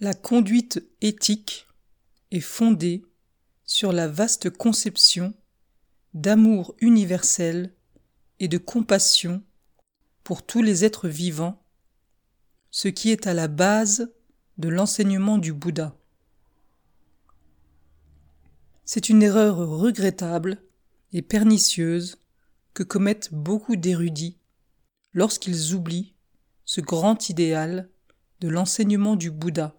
La conduite éthique est fondée sur la vaste conception d'amour universel et de compassion pour tous les êtres vivants, ce qui est à la base de l'enseignement du Bouddha. C'est une erreur regrettable et pernicieuse que commettent beaucoup d'érudits lorsqu'ils oublient ce grand idéal de l'enseignement du Bouddha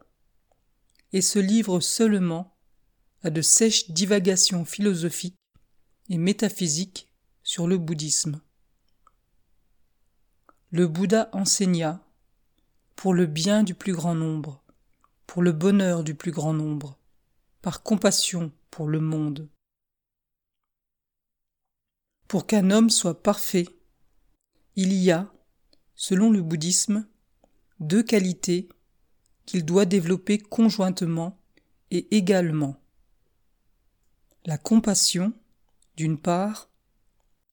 et se livrent seulement à de sèches divagations philosophiques et métaphysiques sur le bouddhisme. Le Bouddha enseigna pour le bien du plus grand nombre, pour le bonheur du plus grand nombre, par compassion pour le monde. Pour qu'un homme soit parfait, il y a, selon le bouddhisme, deux qualités qu'il doit développer conjointement et également. La compassion, d'une part,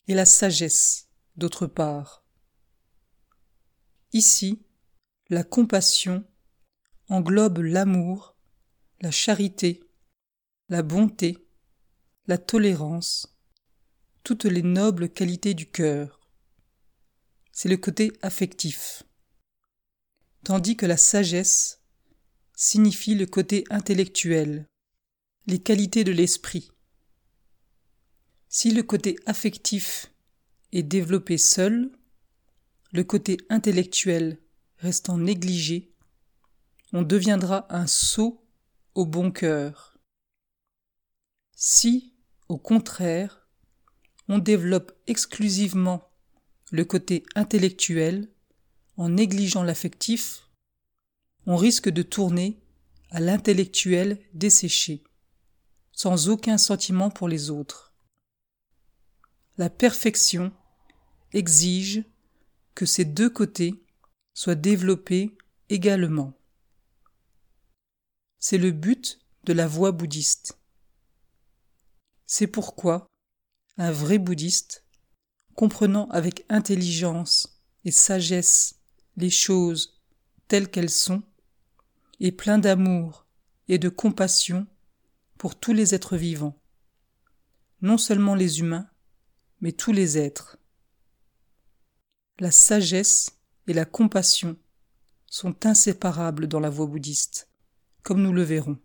et la sagesse, d'autre part. Ici, la compassion englobe l'amour, la charité, la bonté, la tolérance, toutes les nobles qualités du cœur. C'est le côté affectif. Tandis que la sagesse signifie le côté intellectuel, les qualités de l'esprit. Si le côté affectif est développé seul, le côté intellectuel restant négligé, on deviendra un sot au bon cœur. Si, au contraire, on développe exclusivement le côté intellectuel en négligeant l'affectif, on risque de tourner à l'intellectuel desséché, sans aucun sentiment pour les autres. La perfection exige que ces deux côtés soient développés également. C'est le but de la voie bouddhiste. C'est pourquoi un vrai bouddhiste, comprenant avec intelligence et sagesse les choses telles qu'elles sont, et plein d'amour et de compassion pour tous les êtres vivants, non seulement les humains, mais tous les êtres. La sagesse et la compassion sont inséparables dans la voie bouddhiste, comme nous le verrons.